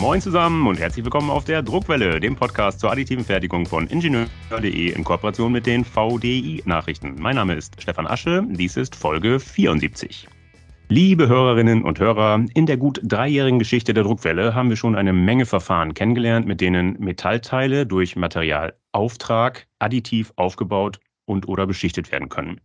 Moin zusammen und herzlich willkommen auf der Druckwelle, dem Podcast zur additiven Fertigung von Ingenieur.de in Kooperation mit den VDI-Nachrichten. Mein Name ist Stefan Asche, dies ist Folge 74. Liebe Hörerinnen und Hörer, in der gut dreijährigen Geschichte der Druckwelle haben wir schon eine Menge Verfahren kennengelernt, mit denen Metallteile durch Materialauftrag additiv aufgebaut und oder beschichtet werden können.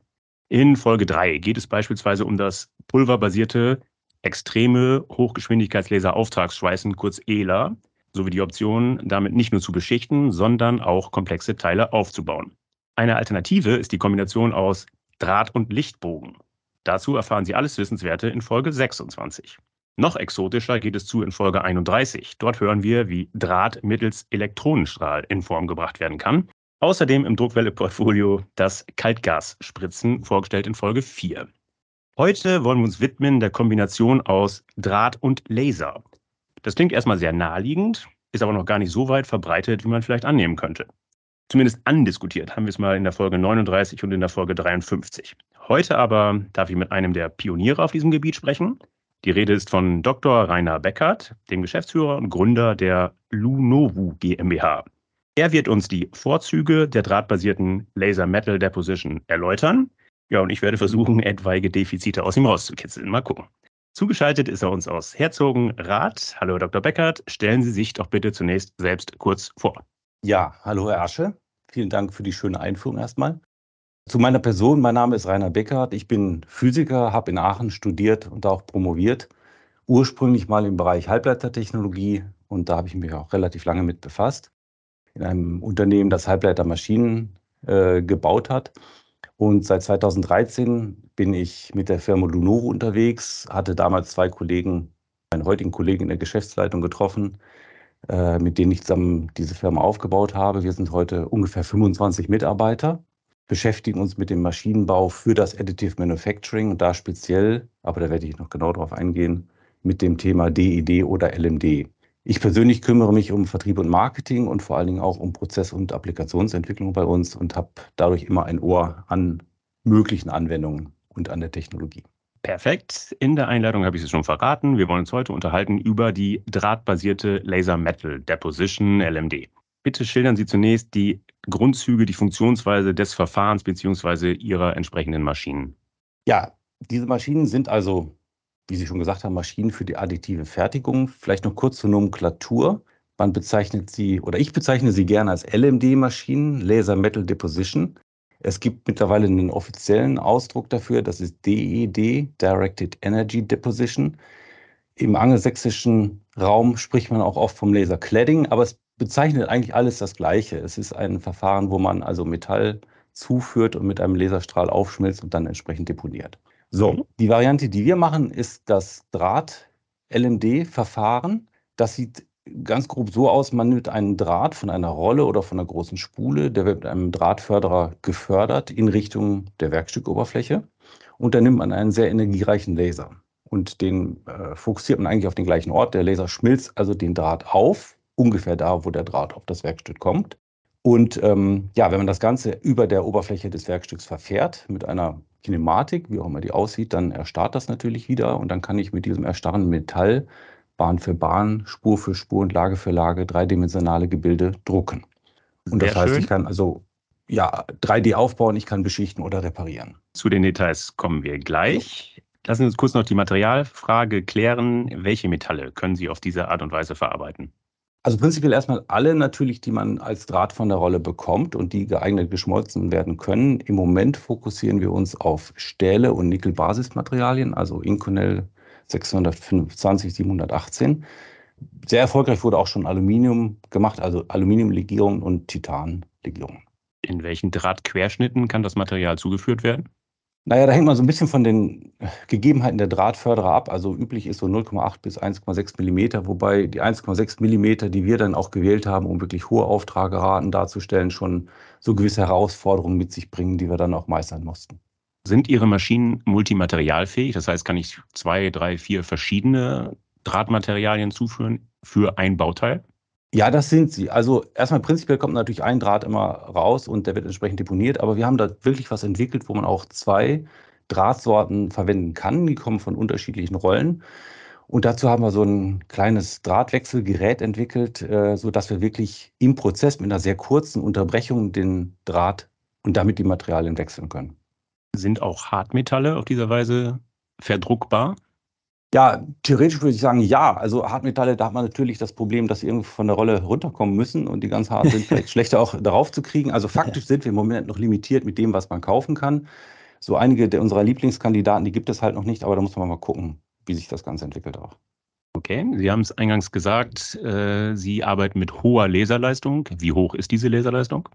In Folge 3 geht es beispielsweise um das pulverbasierte extreme Hochgeschwindigkeitslaser-Auftragsschweißen, kurz ELA, sowie die Option, damit nicht nur zu beschichten, sondern auch komplexe Teile aufzubauen. Eine Alternative ist die Kombination aus Draht- und Lichtbogen. Dazu erfahren Sie alles Wissenswerte in Folge 26. Noch exotischer geht es zu in Folge 31. Dort hören wir, wie Draht mittels Elektronenstrahl in Form gebracht werden kann. Außerdem im Druckwelle-Portfolio das Kaltgasspritzen, vorgestellt in Folge 4. Heute wollen wir uns widmen der Kombination aus Draht und Laser. Das klingt erstmal sehr naheliegend, ist aber noch gar nicht so weit verbreitet, wie man vielleicht annehmen könnte. Zumindest andiskutiert haben wir es mal in der Folge 39 und in der Folge 53. Heute aber darf ich mit einem der Pioniere auf diesem Gebiet sprechen. Die Rede ist von Dr. Rainer Beckert, dem Geschäftsführer und Gründer der Lunovu GmbH. Er wird uns die Vorzüge der drahtbasierten Laser Metal Deposition erläutern. Ja, und ich werde versuchen, etwaige Defizite aus ihm rauszukitzeln. Mal gucken. Zugeschaltet ist er uns aus Herzogenrath. Hallo, Dr. Beckert. Stellen Sie sich doch bitte zunächst selbst kurz vor. Ja, hallo, Herr Asche. Vielen Dank für die schöne Einführung erstmal. Zu meiner Person, mein Name ist Rainer Beckert, ich bin Physiker, habe in Aachen studiert und auch promoviert. Ursprünglich mal im Bereich Halbleitertechnologie und da habe ich mich auch relativ lange mit befasst. In einem Unternehmen, das Halbleitermaschinen äh, gebaut hat. Und seit 2013 bin ich mit der Firma Lunoro unterwegs, hatte damals zwei Kollegen, meinen heutigen Kollegen in der Geschäftsleitung getroffen, äh, mit denen ich zusammen diese Firma aufgebaut habe. Wir sind heute ungefähr 25 Mitarbeiter beschäftigen uns mit dem Maschinenbau für das Additive Manufacturing und da speziell, aber da werde ich noch genau darauf eingehen, mit dem Thema DED oder LMD. Ich persönlich kümmere mich um Vertrieb und Marketing und vor allen Dingen auch um Prozess- und Applikationsentwicklung bei uns und habe dadurch immer ein Ohr an möglichen Anwendungen und an der Technologie. Perfekt. In der Einleitung habe ich es schon verraten. Wir wollen uns heute unterhalten über die drahtbasierte Laser Metal Deposition LMD. Bitte schildern Sie zunächst die Grundzüge, die Funktionsweise des Verfahrens bzw. Ihrer entsprechenden Maschinen. Ja, diese Maschinen sind also, wie Sie schon gesagt haben, Maschinen für die additive Fertigung. Vielleicht noch kurz zur Nomenklatur. Man bezeichnet sie, oder ich bezeichne sie gerne als LMD-Maschinen, Laser Metal Deposition. Es gibt mittlerweile einen offiziellen Ausdruck dafür, das ist DED, Directed Energy Deposition. Im angelsächsischen Raum spricht man auch oft vom Laser Cladding, aber es bezeichnet eigentlich alles das Gleiche. Es ist ein Verfahren, wo man also Metall zuführt und mit einem Laserstrahl aufschmilzt und dann entsprechend deponiert. So, mhm. die Variante, die wir machen, ist das Draht-LMD-Verfahren. Das sieht ganz grob so aus, man nimmt einen Draht von einer Rolle oder von einer großen Spule, der wird mit einem Drahtförderer gefördert in Richtung der Werkstückoberfläche und dann nimmt man einen sehr energiereichen Laser und den äh, fokussiert man eigentlich auf den gleichen Ort. Der Laser schmilzt also den Draht auf ungefähr da, wo der Draht auf das Werkstück kommt. Und ähm, ja, wenn man das Ganze über der Oberfläche des Werkstücks verfährt mit einer Kinematik, wie auch immer die aussieht, dann erstarrt das natürlich wieder und dann kann ich mit diesem erstarrenden Metall Bahn für Bahn, Spur für Spur und Lage für Lage dreidimensionale Gebilde drucken. Und Sehr das heißt, schön. ich kann also ja 3D aufbauen, ich kann beschichten oder reparieren. Zu den Details kommen wir gleich. Lassen Sie uns kurz noch die Materialfrage klären. Welche Metalle können Sie auf diese Art und Weise verarbeiten? Also prinzipiell erstmal alle natürlich, die man als Draht von der Rolle bekommt und die geeignet geschmolzen werden können. Im Moment fokussieren wir uns auf Stähle und Nickel-Basismaterialien, also Inconel 625, 718. Sehr erfolgreich wurde auch schon Aluminium gemacht, also Aluminiumlegierungen und Titanlegierungen. In welchen Drahtquerschnitten kann das Material zugeführt werden? Naja, da hängt man so ein bisschen von den Gegebenheiten der Drahtförderer ab. Also üblich ist so 0,8 bis 1,6 Millimeter, wobei die 1,6 Millimeter, die wir dann auch gewählt haben, um wirklich hohe Auftrageraten darzustellen, schon so gewisse Herausforderungen mit sich bringen, die wir dann auch meistern mussten. Sind Ihre Maschinen multimaterialfähig? Das heißt, kann ich zwei, drei, vier verschiedene Drahtmaterialien zuführen für ein Bauteil? Ja, das sind sie. Also erstmal prinzipiell kommt natürlich ein Draht immer raus und der wird entsprechend deponiert, aber wir haben da wirklich was entwickelt, wo man auch zwei Drahtsorten verwenden kann. Die kommen von unterschiedlichen Rollen. Und dazu haben wir so ein kleines Drahtwechselgerät entwickelt, äh, sodass wir wirklich im Prozess mit einer sehr kurzen Unterbrechung den Draht und damit die Materialien wechseln können. Sind auch Hartmetalle auf dieser Weise verdruckbar? Ja, theoretisch würde ich sagen, ja. Also Hartmetalle, da hat man natürlich das Problem, dass sie irgendwie von der Rolle runterkommen müssen und die ganz hart sind vielleicht schlechter auch darauf zu kriegen. Also faktisch sind wir im Moment noch limitiert mit dem, was man kaufen kann. So einige der unserer Lieblingskandidaten, die gibt es halt noch nicht, aber da muss man mal gucken, wie sich das Ganze entwickelt auch. Okay, Sie haben es eingangs gesagt, äh, Sie arbeiten mit hoher Laserleistung. Wie hoch ist diese Laserleistung?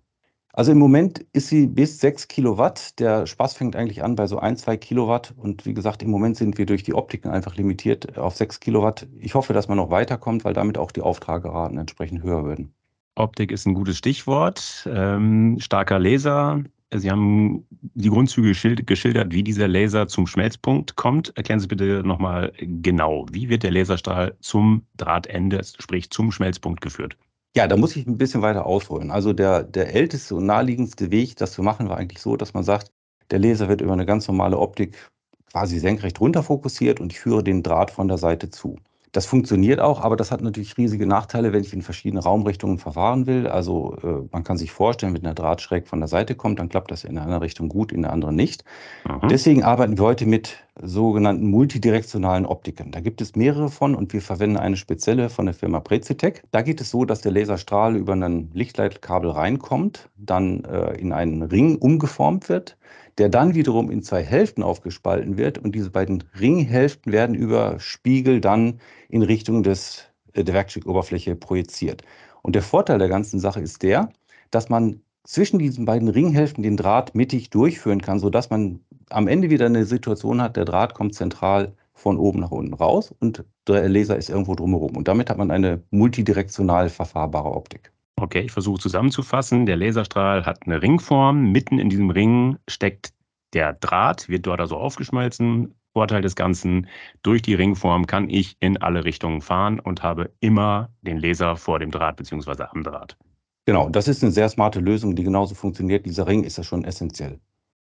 Also im Moment ist sie bis 6 Kilowatt. Der Spaß fängt eigentlich an bei so 1, 2 Kilowatt. Und wie gesagt, im Moment sind wir durch die Optiken einfach limitiert auf 6 Kilowatt. Ich hoffe, dass man noch weiterkommt, weil damit auch die Auftrageraten entsprechend höher würden. Optik ist ein gutes Stichwort. Ähm, starker Laser. Sie haben die Grundzüge geschildert, wie dieser Laser zum Schmelzpunkt kommt. Erklären Sie bitte nochmal genau, wie wird der Laserstrahl zum Drahtende, sprich zum Schmelzpunkt geführt? Ja, da muss ich ein bisschen weiter ausholen. Also der, der älteste und naheliegendste Weg, das zu machen, war eigentlich so, dass man sagt, der Laser wird über eine ganz normale Optik quasi senkrecht runter fokussiert und ich führe den Draht von der Seite zu. Das funktioniert auch, aber das hat natürlich riesige Nachteile, wenn ich in verschiedene Raumrichtungen verfahren will. Also äh, man kann sich vorstellen, wenn der Draht schräg von der Seite kommt, dann klappt das in einer Richtung gut, in der anderen nicht. Mhm. Deswegen arbeiten wir heute mit sogenannten multidirektionalen Optiken. Da gibt es mehrere von und wir verwenden eine spezielle von der Firma Prezitec. Da geht es so, dass der Laserstrahl über ein Lichtleitkabel reinkommt, dann äh, in einen Ring umgeformt wird der dann wiederum in zwei Hälften aufgespalten wird und diese beiden Ringhälften werden über Spiegel dann in Richtung des, äh, der Werkstückoberfläche projiziert. Und der Vorteil der ganzen Sache ist der, dass man zwischen diesen beiden Ringhälften den Draht mittig durchführen kann, sodass man am Ende wieder eine Situation hat, der Draht kommt zentral von oben nach unten raus und der Laser ist irgendwo drumherum. Und damit hat man eine multidirektional verfahrbare Optik. Okay, ich versuche zusammenzufassen. Der Laserstrahl hat eine Ringform. Mitten in diesem Ring steckt der Draht, wird dort also aufgeschmolzen. Vorteil des Ganzen, durch die Ringform kann ich in alle Richtungen fahren und habe immer den Laser vor dem Draht bzw. am Draht. Genau, das ist eine sehr smarte Lösung, die genauso funktioniert. Dieser Ring ist ja schon essentiell.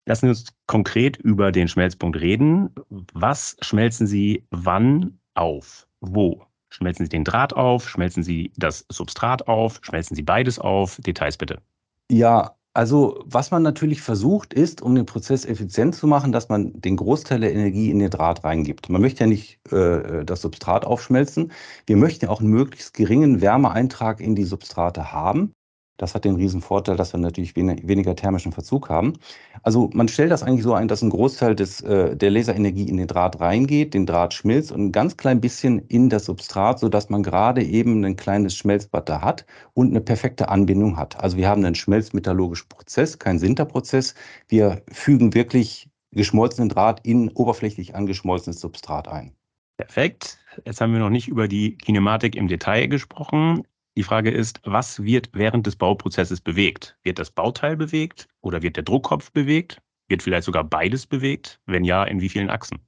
Lassen wir uns konkret über den Schmelzpunkt reden. Was schmelzen Sie wann auf? Wo? Schmelzen Sie den Draht auf? Schmelzen Sie das Substrat auf? Schmelzen Sie beides auf? Details bitte. Ja, also was man natürlich versucht, ist, um den Prozess effizient zu machen, dass man den Großteil der Energie in den Draht reingibt. Man möchte ja nicht äh, das Substrat aufschmelzen. Wir möchten ja auch einen möglichst geringen Wärmeeintrag in die Substrate haben. Das hat den riesen Vorteil, dass wir natürlich weniger thermischen Verzug haben. Also man stellt das eigentlich so ein, dass ein Großteil des, äh, der Laserenergie in den Draht reingeht, den Draht schmilzt und ein ganz klein bisschen in das Substrat, sodass man gerade eben ein kleines Schmelzbad da hat und eine perfekte Anbindung hat. Also wir haben einen schmelzmetallurgischen Prozess, keinen Sinterprozess. Wir fügen wirklich geschmolzenen Draht in oberflächlich angeschmolzenes Substrat ein. Perfekt. Jetzt haben wir noch nicht über die Kinematik im Detail gesprochen. Die Frage ist, was wird während des Bauprozesses bewegt? Wird das Bauteil bewegt oder wird der Druckkopf bewegt? Wird vielleicht sogar beides bewegt? Wenn ja, in wie vielen Achsen?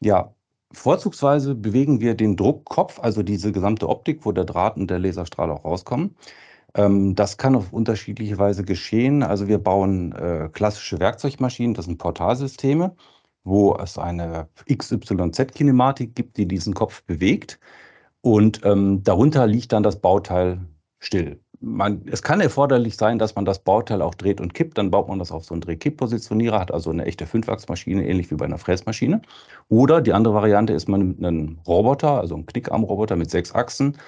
Ja, vorzugsweise bewegen wir den Druckkopf, also diese gesamte Optik, wo der Draht und der Laserstrahl auch rauskommen. Ähm, das kann auf unterschiedliche Weise geschehen. Also wir bauen äh, klassische Werkzeugmaschinen, das sind Portalsysteme, wo es eine XYZ-Kinematik gibt, die diesen Kopf bewegt. Und ähm, darunter liegt dann das Bauteil still. Man, es kann erforderlich sein, dass man das Bauteil auch dreht und kippt. Dann baut man das auf so einen Drehkipppositionierer, hat also eine echte Fünfachsmaschine, ähnlich wie bei einer Fräsmaschine. Oder die andere Variante ist, man nimmt einen Roboter, also einen Knickarmroboter mit sechs Achsen,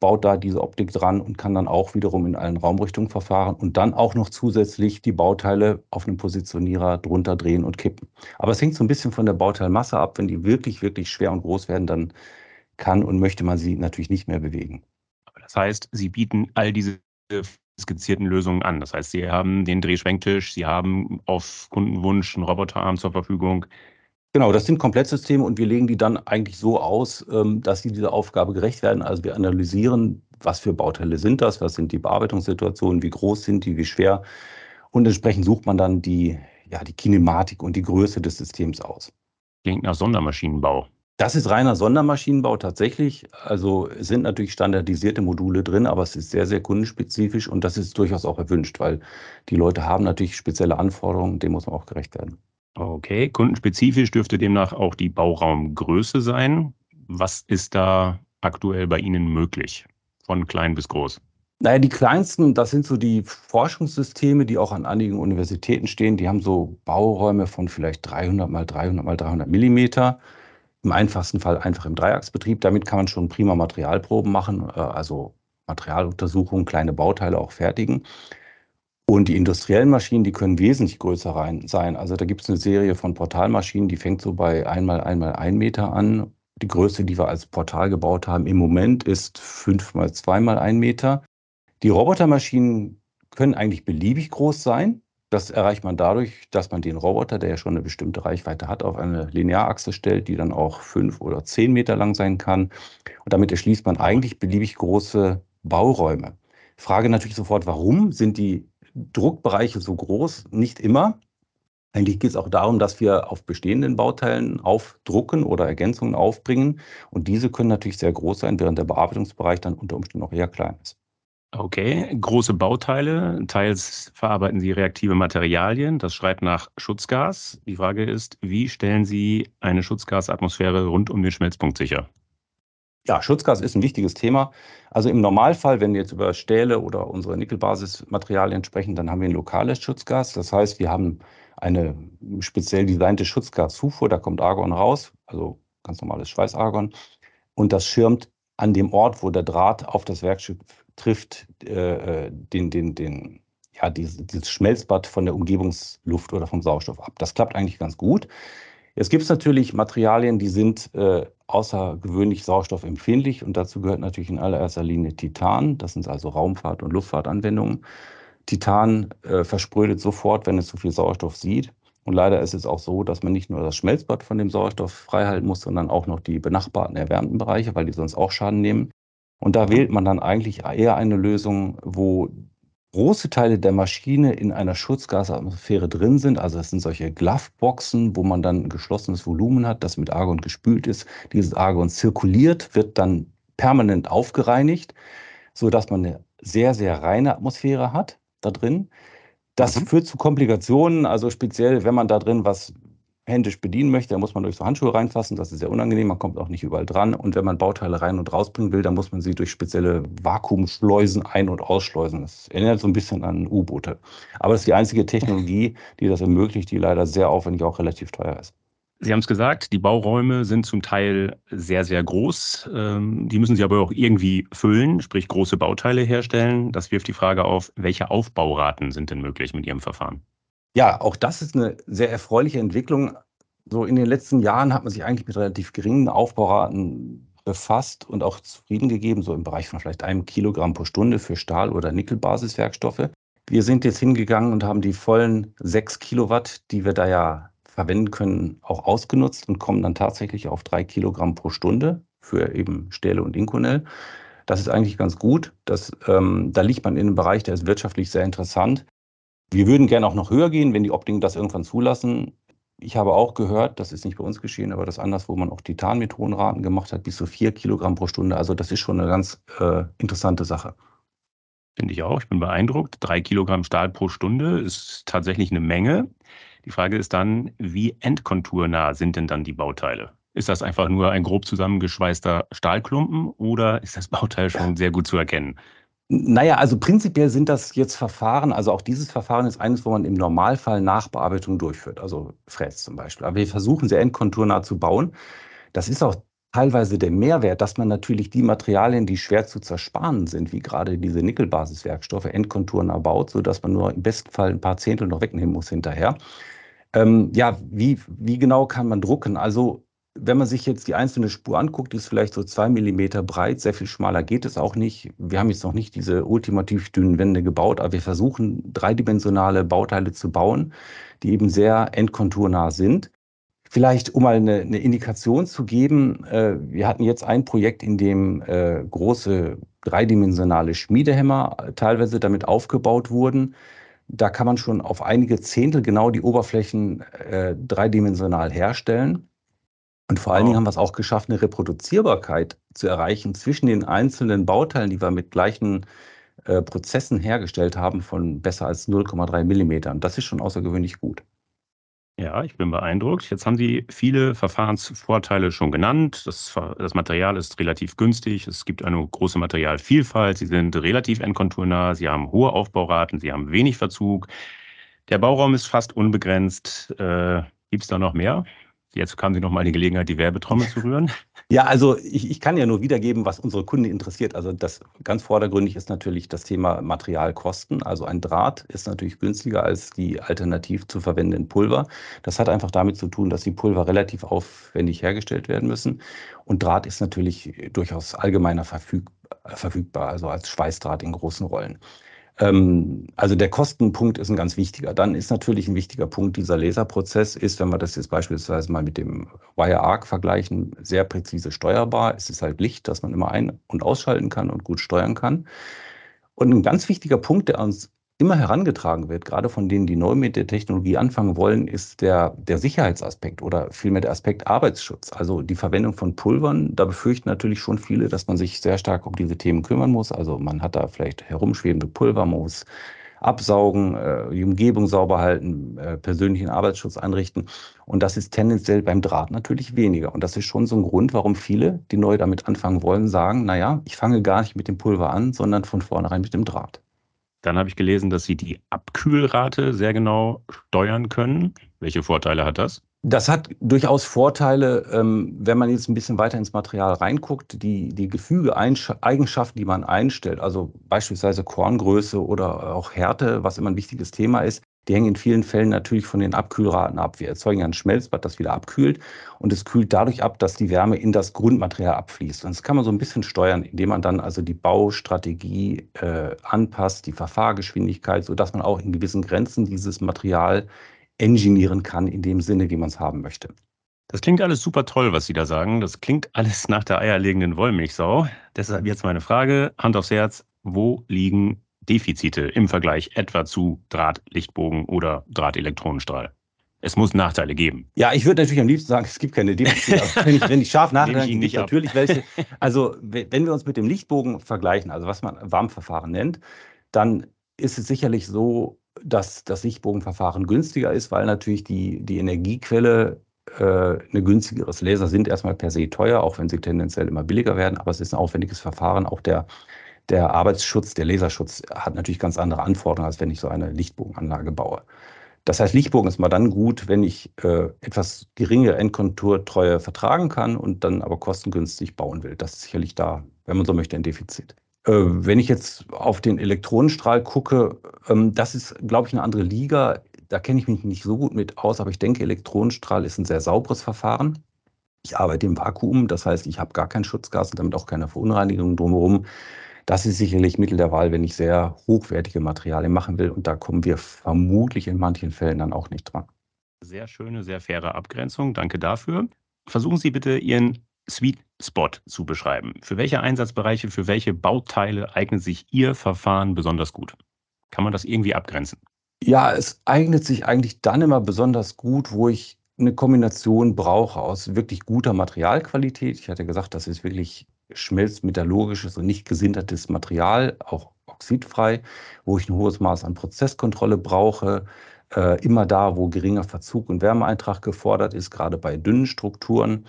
baut da diese Optik dran und kann dann auch wiederum in allen Raumrichtungen verfahren und dann auch noch zusätzlich die Bauteile auf einem Positionierer drunter drehen und kippen. Aber es hängt so ein bisschen von der Bauteilmasse ab. Wenn die wirklich, wirklich schwer und groß werden, dann kann und möchte man sie natürlich nicht mehr bewegen. Das heißt, Sie bieten all diese skizzierten Lösungen an. Das heißt, Sie haben den Drehschwenktisch, Sie haben auf Kundenwunsch einen Roboterarm zur Verfügung. Genau, das sind Komplettsysteme und wir legen die dann eigentlich so aus, ähm, dass sie dieser Aufgabe gerecht werden. Also wir analysieren, was für Bauteile sind das, was sind die Bearbeitungssituationen, wie groß sind die, wie schwer. Und entsprechend sucht man dann die, ja, die Kinematik und die Größe des Systems aus. Klingt nach Sondermaschinenbau. Das ist reiner Sondermaschinenbau tatsächlich. Also es sind natürlich standardisierte Module drin, aber es ist sehr, sehr kundenspezifisch und das ist durchaus auch erwünscht, weil die Leute haben natürlich spezielle Anforderungen, dem muss man auch gerecht werden. Okay, kundenspezifisch dürfte demnach auch die Bauraumgröße sein. Was ist da aktuell bei Ihnen möglich, von klein bis groß? Naja, die kleinsten, das sind so die Forschungssysteme, die auch an einigen Universitäten stehen. Die haben so Bauräume von vielleicht 300 mal 300 mal 300 Millimeter. Im einfachsten Fall einfach im Dreiachsbetrieb. Damit kann man schon prima Materialproben machen, äh, also Materialuntersuchungen, kleine Bauteile auch fertigen. Und die industriellen Maschinen, die können wesentlich größer rein sein. Also da gibt es eine Serie von Portalmaschinen, die fängt so bei einmal einmal ein Meter an. Die größte, die wir als Portal gebaut haben im Moment, ist fünf mal zweimal ein Meter. Die Robotermaschinen können eigentlich beliebig groß sein. Das erreicht man dadurch, dass man den Roboter, der ja schon eine bestimmte Reichweite hat, auf eine Linearachse stellt, die dann auch fünf oder zehn Meter lang sein kann. Und damit erschließt man eigentlich beliebig große Bauräume. Frage natürlich sofort, warum sind die Druckbereiche so groß? Nicht immer. Eigentlich geht es auch darum, dass wir auf bestehenden Bauteilen aufdrucken oder Ergänzungen aufbringen. Und diese können natürlich sehr groß sein, während der Bearbeitungsbereich dann unter Umständen auch eher klein ist. Okay, große Bauteile, teils verarbeiten Sie reaktive Materialien, das schreit nach Schutzgas. Die Frage ist, wie stellen Sie eine Schutzgasatmosphäre rund um den Schmelzpunkt sicher? Ja, Schutzgas ist ein wichtiges Thema. Also im Normalfall, wenn wir jetzt über Stähle oder unsere Nickelbasismaterialien sprechen, dann haben wir ein lokales Schutzgas. Das heißt, wir haben eine speziell designte Schutzgaszufuhr, da kommt Argon raus, also ganz normales Schweißargon. Und das schirmt an dem Ort, wo der Draht auf das Werkstück trifft, äh, den, den, den, ja, dieses, dieses Schmelzbad von der Umgebungsluft oder vom Sauerstoff ab. Das klappt eigentlich ganz gut. Jetzt gibt es natürlich Materialien, die sind äh, außergewöhnlich sauerstoffempfindlich und dazu gehört natürlich in allererster Linie Titan. Das sind also Raumfahrt- und Luftfahrtanwendungen. Titan äh, versprödet sofort, wenn es zu viel Sauerstoff sieht. Und leider ist es auch so, dass man nicht nur das Schmelzbad von dem Sauerstoff freihalten muss, sondern auch noch die benachbarten erwärmten Bereiche, weil die sonst auch Schaden nehmen. Und da wählt man dann eigentlich eher eine Lösung, wo große Teile der Maschine in einer Schutzgasatmosphäre drin sind. Also es sind solche Gloveboxen, wo man dann ein geschlossenes Volumen hat, das mit Argon gespült ist. Dieses Argon zirkuliert, wird dann permanent aufgereinigt, sodass man eine sehr, sehr reine Atmosphäre hat da drin. Das mhm. führt zu Komplikationen, also speziell, wenn man da drin was händisch bedienen möchte, dann muss man durch so Handschuhe reinfassen. Das ist sehr unangenehm, man kommt auch nicht überall dran. Und wenn man Bauteile rein und rausbringen will, dann muss man sie durch spezielle Vakuumschleusen ein- und ausschleusen. Das erinnert so ein bisschen an U-Boote. Aber das ist die einzige Technologie, die das ermöglicht, die leider sehr aufwendig auch relativ teuer ist. Sie haben es gesagt, die Bauräume sind zum Teil sehr, sehr groß. Ähm, die müssen Sie aber auch irgendwie füllen, sprich große Bauteile herstellen. Das wirft die Frage auf, welche Aufbauraten sind denn möglich mit Ihrem Verfahren? Ja, auch das ist eine sehr erfreuliche Entwicklung. So in den letzten Jahren hat man sich eigentlich mit relativ geringen Aufbauraten befasst und auch zufrieden gegeben, so im Bereich von vielleicht einem Kilogramm pro Stunde für Stahl- oder Nickelbasiswerkstoffe. Wir sind jetzt hingegangen und haben die vollen sechs Kilowatt, die wir da ja verwenden können, auch ausgenutzt und kommen dann tatsächlich auf drei Kilogramm pro Stunde für eben Stähle und Inkonel. Das ist eigentlich ganz gut. Das, ähm, da liegt man in einem Bereich, der ist wirtschaftlich sehr interessant. Wir würden gerne auch noch höher gehen, wenn die Optiken das irgendwann zulassen. Ich habe auch gehört, das ist nicht bei uns geschehen, aber das anders, wo man auch Titanmethodenraten gemacht hat, bis zu vier Kilogramm pro Stunde. Also das ist schon eine ganz äh, interessante Sache. Finde ich auch. Ich bin beeindruckt. Drei Kilogramm Stahl pro Stunde ist tatsächlich eine Menge. Die Frage ist dann, wie endkonturnah sind denn dann die Bauteile? Ist das einfach nur ein grob zusammengeschweißter Stahlklumpen oder ist das Bauteil schon sehr gut zu erkennen? Naja, also prinzipiell sind das jetzt Verfahren, also auch dieses Verfahren ist eines, wo man im Normalfall Nachbearbeitung durchführt, also Fräs zum Beispiel. Aber wir versuchen sehr endkonturnah zu bauen. Das ist auch teilweise der Mehrwert, dass man natürlich die Materialien, die schwer zu zersparen sind, wie gerade diese Nickelbasiswerkstoffe, endkonturnah baut, sodass man nur im besten Fall ein paar Zehntel noch wegnehmen muss hinterher. Ähm, ja, wie, wie genau kann man drucken? Also wenn man sich jetzt die einzelne Spur anguckt, die ist vielleicht so zwei Millimeter breit, sehr viel schmaler geht es auch nicht. Wir haben jetzt noch nicht diese ultimativ dünnen Wände gebaut, aber wir versuchen dreidimensionale Bauteile zu bauen, die eben sehr endkonturnah sind. Vielleicht, um mal eine, eine Indikation zu geben, äh, wir hatten jetzt ein Projekt, in dem äh, große dreidimensionale Schmiedehämmer teilweise damit aufgebaut wurden. Da kann man schon auf einige Zehntel genau die Oberflächen äh, dreidimensional herstellen. Und vor allen Dingen haben wir es auch geschafft, eine Reproduzierbarkeit zu erreichen zwischen den einzelnen Bauteilen, die wir mit gleichen äh, Prozessen hergestellt haben, von besser als 0,3 Millimetern. Das ist schon außergewöhnlich gut. Ja, ich bin beeindruckt. Jetzt haben Sie viele Verfahrensvorteile schon genannt. Das, das, Material ist relativ günstig. Es gibt eine große Materialvielfalt. Sie sind relativ endkonturnah. Sie haben hohe Aufbauraten. Sie haben wenig Verzug. Der Bauraum ist fast unbegrenzt. Äh, gibt es da noch mehr? Jetzt haben Sie noch mal die Gelegenheit, die Werbetrommel zu rühren. Ja, also ich, ich kann ja nur wiedergeben, was unsere Kunden interessiert. Also das ganz vordergründig ist natürlich das Thema Materialkosten. Also ein Draht ist natürlich günstiger als die alternativ zu verwendenden Pulver. Das hat einfach damit zu tun, dass die Pulver relativ aufwendig hergestellt werden müssen. Und Draht ist natürlich durchaus allgemeiner verfügbar, also als Schweißdraht in großen Rollen. Ähm, also der Kostenpunkt ist ein ganz wichtiger. Dann ist natürlich ein wichtiger Punkt dieser Laserprozess ist, wenn wir das jetzt beispielsweise mal mit dem Wire Arc vergleichen, sehr präzise steuerbar. Es ist halt Licht, das man immer ein- und ausschalten kann und gut steuern kann. Und ein ganz wichtiger Punkt, der uns immer herangetragen wird, gerade von denen, die neu mit der Technologie anfangen wollen, ist der, der Sicherheitsaspekt oder vielmehr der Aspekt Arbeitsschutz. Also die Verwendung von Pulvern, da befürchten natürlich schon viele, dass man sich sehr stark um diese Themen kümmern muss. Also man hat da vielleicht herumschwebende Pulver, man muss absaugen, äh, die Umgebung sauber halten, äh, persönlichen Arbeitsschutz einrichten. Und das ist tendenziell beim Draht natürlich weniger. Und das ist schon so ein Grund, warum viele, die neu damit anfangen wollen, sagen, naja, ich fange gar nicht mit dem Pulver an, sondern von vornherein mit dem Draht. Dann habe ich gelesen, dass Sie die Abkühlrate sehr genau steuern können. Welche Vorteile hat das? Das hat durchaus Vorteile, ähm, wenn man jetzt ein bisschen weiter ins Material reinguckt, die, die Gefüge, Eigenschaften, die man einstellt, also beispielsweise Korngröße oder auch Härte, was immer ein wichtiges Thema ist, die hängen in vielen Fällen natürlich von den Abkühlraten ab. Wir erzeugen ja ein Schmelzbad, das wieder abkühlt und es kühlt dadurch ab, dass die Wärme in das Grundmaterial abfließt. Und das kann man so ein bisschen steuern, indem man dann also die Baustrategie äh, anpasst, die Verfahrgeschwindigkeit, sodass man auch in gewissen Grenzen dieses Material engineieren kann in dem Sinne, wie man es haben möchte. Das klingt alles super toll, was Sie da sagen. Das klingt alles nach der eierlegenden Wollmilchsau. Deshalb jetzt meine Frage, Hand aufs Herz, wo liegen Defizite im Vergleich etwa zu Drahtlichtbogen oder Drahtelektronenstrahl? Es muss Nachteile geben. Ja, ich würde natürlich am liebsten sagen, es gibt keine Defizite. wenn, ich, wenn ich scharf nachdenke, gibt es natürlich welche. Also wenn wir uns mit dem Lichtbogen vergleichen, also was man Warmverfahren nennt, dann ist es sicherlich so, dass das Lichtbogenverfahren günstiger ist, weil natürlich die, die Energiequelle äh, eine günstigeres Laser sind erstmal per se teuer, auch wenn sie tendenziell immer billiger werden, aber es ist ein aufwendiges Verfahren. Auch der der Arbeitsschutz, der Laserschutz hat natürlich ganz andere Anforderungen, als wenn ich so eine Lichtbogenanlage baue. Das heißt, Lichtbogen ist mal dann gut, wenn ich äh, etwas geringe Endkonturtreue vertragen kann und dann aber kostengünstig bauen will. Das ist sicherlich da, wenn man so möchte, ein Defizit. Äh, wenn ich jetzt auf den Elektronenstrahl gucke, ähm, das ist, glaube ich, eine andere Liga. Da kenne ich mich nicht so gut mit aus, aber ich denke, Elektronenstrahl ist ein sehr sauberes Verfahren. Ich arbeite im Vakuum, das heißt, ich habe gar kein Schutzgas und damit auch keine Verunreinigung drumherum. Das ist sicherlich Mittel der Wahl, wenn ich sehr hochwertige Materialien machen will. Und da kommen wir vermutlich in manchen Fällen dann auch nicht dran. Sehr schöne, sehr faire Abgrenzung. Danke dafür. Versuchen Sie bitte Ihren Sweet Spot zu beschreiben. Für welche Einsatzbereiche, für welche Bauteile eignet sich Ihr Verfahren besonders gut? Kann man das irgendwie abgrenzen? Ja, es eignet sich eigentlich dann immer besonders gut, wo ich eine Kombination brauche aus wirklich guter Materialqualität. Ich hatte gesagt, das ist wirklich schmelzmetallurgisches und nicht gesintertes Material, auch oxidfrei, wo ich ein hohes Maß an Prozesskontrolle brauche. Äh, immer da, wo geringer Verzug und Wärmeeintrag gefordert ist, gerade bei dünnen Strukturen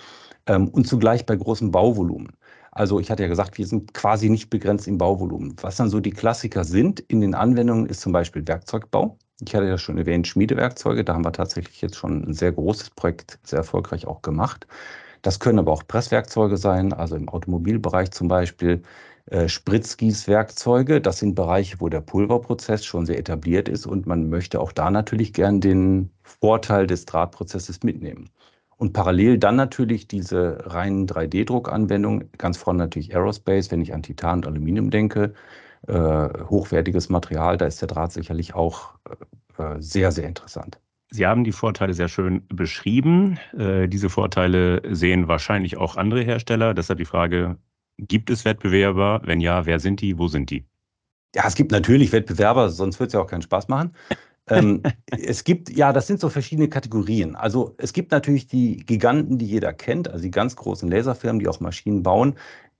ähm, und zugleich bei großem Bauvolumen. Also ich hatte ja gesagt, wir sind quasi nicht begrenzt im Bauvolumen. Was dann so die Klassiker sind in den Anwendungen, ist zum Beispiel Werkzeugbau. Ich hatte ja schon erwähnt, Schmiedewerkzeuge. Da haben wir tatsächlich jetzt schon ein sehr großes Projekt sehr erfolgreich auch gemacht. Das können aber auch Presswerkzeuge sein, also im Automobilbereich zum Beispiel. Äh, Spritzgießwerkzeuge, das sind Bereiche, wo der Pulverprozess schon sehr etabliert ist und man möchte auch da natürlich gern den Vorteil des Drahtprozesses mitnehmen. Und parallel dann natürlich diese reinen 3D-Druckanwendungen, ganz vorne natürlich Aerospace, wenn ich an Titan und Aluminium denke, äh, hochwertiges Material, da ist der Draht sicherlich auch äh, sehr, sehr interessant. Sie haben die Vorteile sehr schön beschrieben. Äh, diese Vorteile sehen wahrscheinlich auch andere Hersteller. Deshalb die Frage, gibt es Wettbewerber? Wenn ja, wer sind die? Wo sind die? Ja, es gibt natürlich Wettbewerber, sonst wird es ja auch keinen Spaß machen. ähm, es gibt, ja, das sind so verschiedene Kategorien. Also es gibt natürlich die Giganten, die jeder kennt, also die ganz großen Laserfirmen, die auch Maschinen bauen.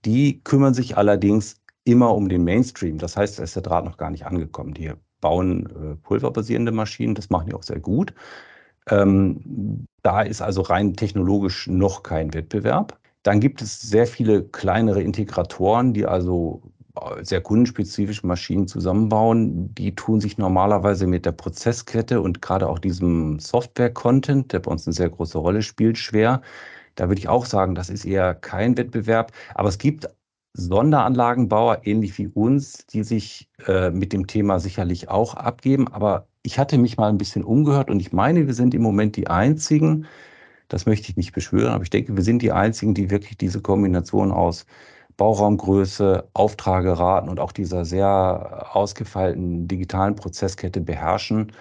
Die kümmern sich allerdings immer um den Mainstream. Das heißt, da ist der Draht noch gar nicht angekommen. Die bauen äh, pulverbasierende Maschinen, das machen die auch sehr gut. Ähm, da ist also rein technologisch noch kein Wettbewerb. Dann gibt es sehr viele kleinere Integratoren, die also sehr kundenspezifisch Maschinen zusammenbauen. Die tun sich normalerweise mit der Prozesskette und gerade auch diesem Software-Content, der bei uns eine sehr große Rolle spielt, schwer. Da würde ich auch sagen, das ist eher kein Wettbewerb. Aber es gibt Sonderanlagenbauer, ähnlich wie uns, die sich äh, mit dem Thema sicherlich auch abgeben. Aber ich hatte mich mal ein bisschen umgehört und ich meine, wir sind im Moment die einzigen, das möchte ich nicht beschwören, aber ich denke, wir sind die einzigen, die wirklich diese Kombination aus Bauraumgröße, Auftrageraten und auch dieser sehr ausgefeilten digitalen Prozesskette beherrschen.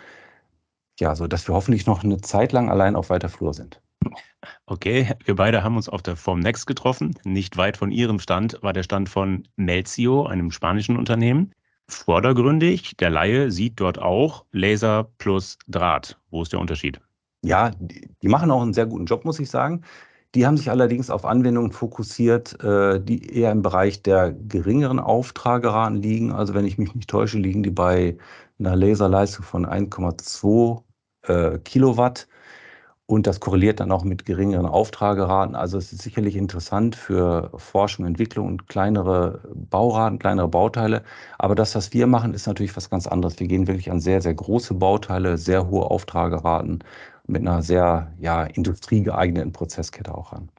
Ja, so dass wir hoffentlich noch eine Zeit lang allein auf weiter Flur sind. Okay, wir beide haben uns auf der Formnext getroffen. Nicht weit von Ihrem Stand war der Stand von Melzio, einem spanischen Unternehmen. Vordergründig, der Laie sieht dort auch Laser plus Draht. Wo ist der Unterschied? Ja, die machen auch einen sehr guten Job, muss ich sagen. Die haben sich allerdings auf Anwendungen fokussiert, äh, die eher im Bereich der geringeren Auftrageraten liegen. Also wenn ich mich nicht täusche, liegen die bei einer Laserleistung von 1,2 äh, Kilowatt. Und das korreliert dann auch mit geringeren Auftrageraten. Also es ist sicherlich interessant für Forschung, Entwicklung und kleinere Bauraten, kleinere Bauteile. Aber das, was wir machen, ist natürlich was ganz anderes. Wir gehen wirklich an sehr, sehr große Bauteile, sehr hohe Auftrageraten mit einer sehr ja, industriegeeigneten Prozesskette auch an.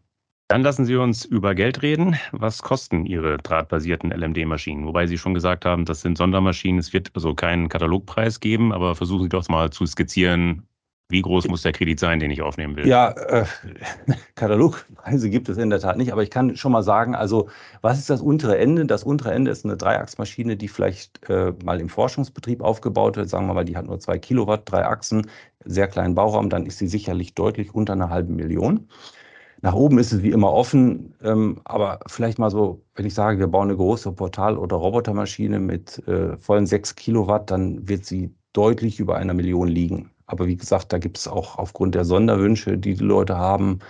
Dann lassen Sie uns über Geld reden. Was kosten Ihre drahtbasierten LMD-Maschinen? Wobei Sie schon gesagt haben, das sind Sondermaschinen. Es wird also keinen Katalogpreis geben, aber versuchen Sie doch mal zu skizzieren, wie groß muss der Kredit sein, den ich aufnehmen will? Ja, äh, Katalogpreise gibt es in der Tat nicht, aber ich kann schon mal sagen, also was ist das untere Ende? Das untere Ende ist eine Dreiachsmaschine, die vielleicht äh, mal im Forschungsbetrieb aufgebaut wird. Sagen wir mal, die hat nur zwei Kilowatt, drei Achsen, sehr kleinen Bauraum, dann ist sie sicherlich deutlich unter einer halben Million. Nach oben ist es wie immer offen, ähm, aber vielleicht mal so, wenn ich sage, wir bauen eine große Portal- oder Robotermaschine mit äh, vollen sechs Kilowatt, dann wird sie deutlich über einer Million liegen. Aber wie gesagt, da gibt es auch aufgrund der Sonderwünsche, die die Leute haben,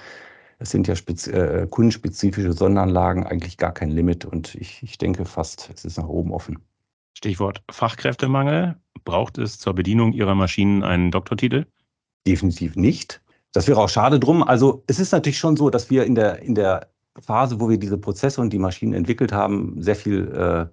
es sind ja äh, kundenspezifische Sonderanlagen eigentlich gar kein Limit und ich, ich denke fast, es ist nach oben offen. Stichwort Fachkräftemangel. Braucht es zur Bedienung Ihrer Maschinen einen Doktortitel? Definitiv nicht. Das wäre auch schade drum. Also es ist natürlich schon so, dass wir in der, in der Phase, wo wir diese Prozesse und die Maschinen entwickelt haben, sehr viel äh,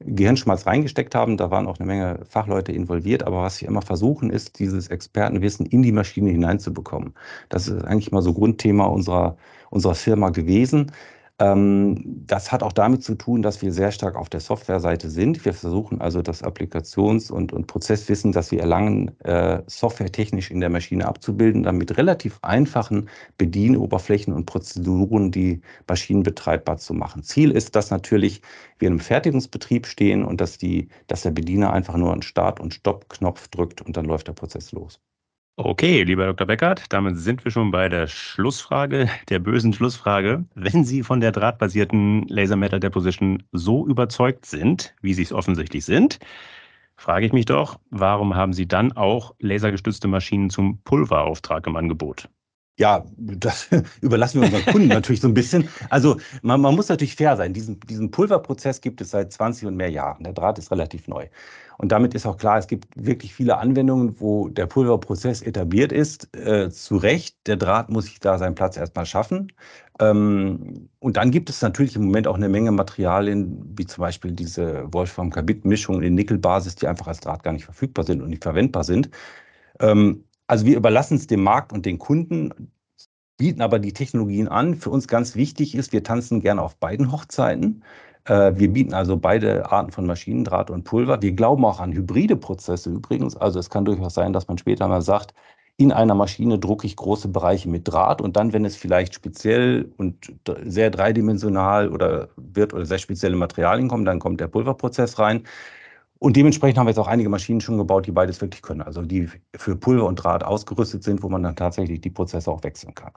Gehirnschmalz reingesteckt haben. Da waren auch eine Menge Fachleute involviert. Aber was wir immer versuchen, ist, dieses Expertenwissen in die Maschine hineinzubekommen. Das ist eigentlich mal so Grundthema unserer, unserer Firma gewesen. Ähm, das hat auch damit zu tun, dass wir sehr stark auf der Softwareseite sind. Wir versuchen also das Applikations- und, und Prozesswissen, das wir erlangen, äh, softwaretechnisch in der Maschine abzubilden, dann mit relativ einfachen Bedienoberflächen und Prozeduren die Maschinen betreibbar zu machen. Ziel ist, dass natürlich wir im Fertigungsbetrieb stehen und dass, die, dass der Bediener einfach nur einen Start- und Stopp-Knopf drückt und dann läuft der Prozess los. Okay, lieber Dr. Beckert, damit sind wir schon bei der Schlussfrage, der bösen Schlussfrage. Wenn Sie von der drahtbasierten Laser Metal Deposition so überzeugt sind, wie Sie es offensichtlich sind, frage ich mich doch, warum haben Sie dann auch lasergestützte Maschinen zum Pulverauftrag im Angebot? Ja, das überlassen wir unseren Kunden natürlich so ein bisschen. Also man, man, muss natürlich fair sein. Diesen, diesen Pulverprozess gibt es seit 20 und mehr Jahren. Der Draht ist relativ neu. Und damit ist auch klar, es gibt wirklich viele Anwendungen, wo der Pulverprozess etabliert ist. Äh, zu Recht, der Draht muss sich da seinen Platz erstmal schaffen. Ähm, und dann gibt es natürlich im Moment auch eine Menge Materialien, wie zum Beispiel diese Wolfram-Carbid-Mischung in Nickelbasis, die einfach als Draht gar nicht verfügbar sind und nicht verwendbar sind. Ähm, also wir überlassen es dem Markt und den Kunden, bieten aber die Technologien an. Für uns ganz wichtig ist, wir tanzen gerne auf beiden Hochzeiten. Äh, wir bieten also beide Arten von Maschinendraht und Pulver. Wir glauben auch an hybride Prozesse übrigens. Also es kann durchaus sein, dass man später mal sagt, in einer Maschine drucke ich große Bereiche mit Draht und dann, wenn es vielleicht speziell und sehr dreidimensional oder wird oder sehr spezielle Materialien kommen, dann kommt der Pulverprozess rein. Und dementsprechend haben wir jetzt auch einige Maschinen schon gebaut, die beides wirklich können. Also die für Pulver und Draht ausgerüstet sind, wo man dann tatsächlich die Prozesse auch wechseln kann.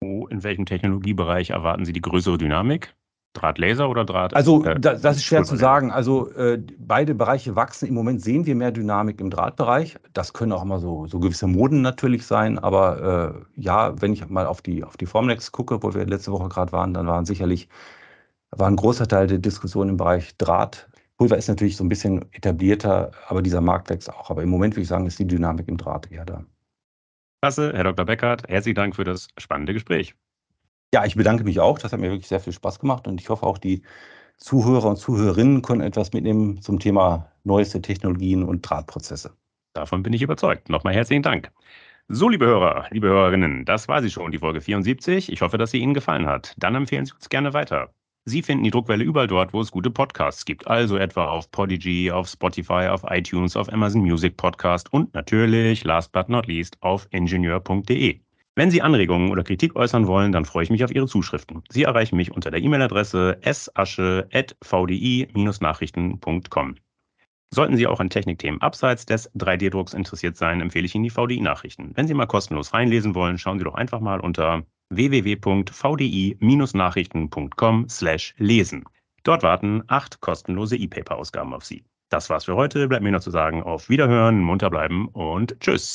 In welchem Technologiebereich erwarten Sie die größere Dynamik? Drahtlaser oder Draht? Also äh, das, das ist schwer zu sagen. Also äh, beide Bereiche wachsen. Im Moment sehen wir mehr Dynamik im Drahtbereich. Das können auch immer so, so gewisse Moden natürlich sein. Aber äh, ja, wenn ich mal auf die, auf die Formnex gucke, wo wir letzte Woche gerade waren, dann waren sicherlich war ein großer Teil der Diskussion im Bereich Draht. Pulver ist natürlich so ein bisschen etablierter, aber dieser Markt wächst auch. Aber im Moment würde ich sagen, ist die Dynamik im Draht eher da. Klasse, Herr Dr. Beckert, herzlichen Dank für das spannende Gespräch. Ja, ich bedanke mich auch. Das hat mir wirklich sehr viel Spaß gemacht und ich hoffe auch die Zuhörer und Zuhörerinnen können etwas mitnehmen zum Thema neueste Technologien und Drahtprozesse. Davon bin ich überzeugt. Nochmal herzlichen Dank. So, liebe Hörer, liebe Hörerinnen, das war sie schon, die Folge 74. Ich hoffe, dass sie Ihnen gefallen hat. Dann empfehlen Sie uns gerne weiter. Sie finden die Druckwelle überall dort, wo es gute Podcasts gibt. Also etwa auf Podigy, auf Spotify, auf iTunes, auf Amazon Music Podcast und natürlich, last but not least, auf ingenieur.de. Wenn Sie Anregungen oder Kritik äußern wollen, dann freue ich mich auf Ihre Zuschriften. Sie erreichen mich unter der E-Mail-Adresse sasche.vdi-nachrichten.com. Sollten Sie auch an Technikthemen abseits des 3D-Drucks interessiert sein, empfehle ich Ihnen die VDI-Nachrichten. Wenn Sie mal kostenlos reinlesen wollen, schauen Sie doch einfach mal unter www.vdi-nachrichten.com/lesen. Dort warten acht kostenlose E-Paper-Ausgaben auf Sie. Das war's für heute. Bleibt mir noch zu sagen, auf Wiederhören, munter bleiben und tschüss.